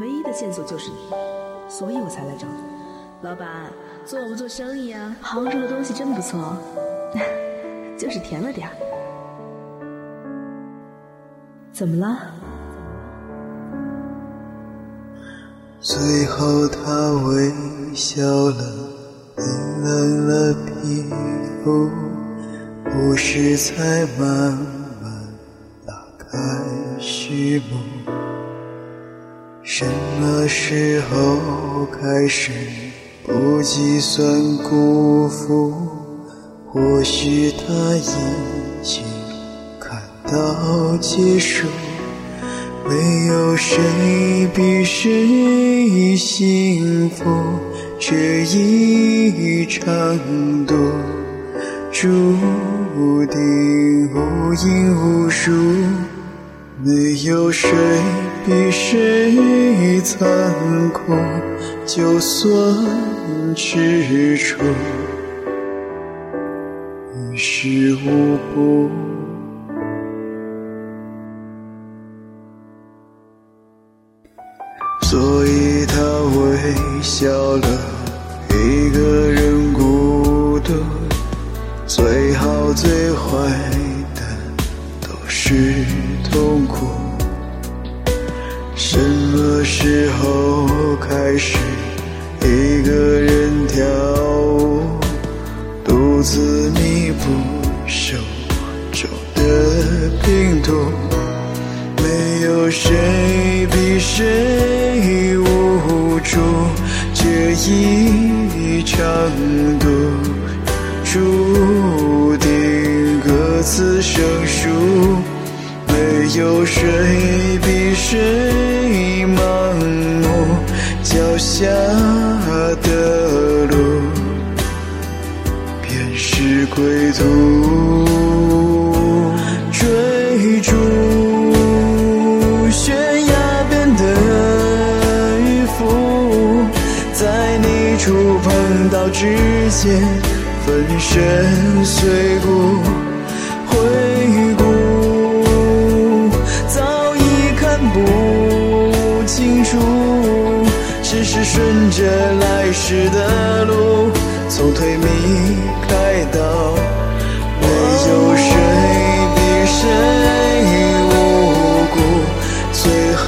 唯一的线索就是你，所以我才来找你。老板，做不做生意啊？杭州的东西真不错，就是甜了点儿。怎么了？最后他微笑了，冰冷了皮肤，不是才慢慢打开序幕。什么时候开始不计算辜负？或许他已经看到结束。没有谁比谁幸福，这一场赌注定无影无数。没有谁比谁残酷，就算执着，于事无补。所以他微笑了，一个人孤独，最好最坏的都是痛苦。什么时候开始一个人跳舞，独自弥补手中的拼图？没有谁比谁无助，这一场赌注定各自生疏。没有谁比谁盲目，脚下的路便是归途。追逐悬崖边的渔夫，在你触碰到之间，粉身碎骨。回顾，早已看不清楚，是顺着来时的路，从推迷开到没有谁比谁无辜，最后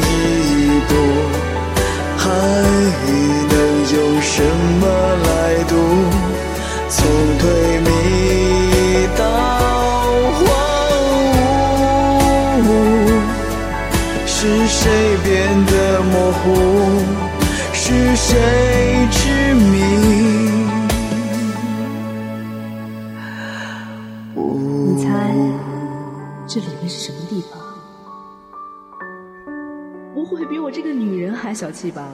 一步还能用什么来赌？从推迷到荒芜，是谁变模糊？是谁执迷？你猜这里面是什么地方？不会比我这个女人还小气吧？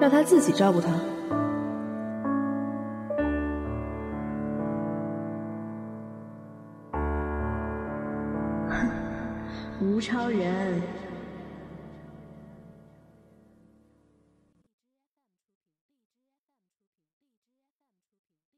让她自己照顾他。吴超人，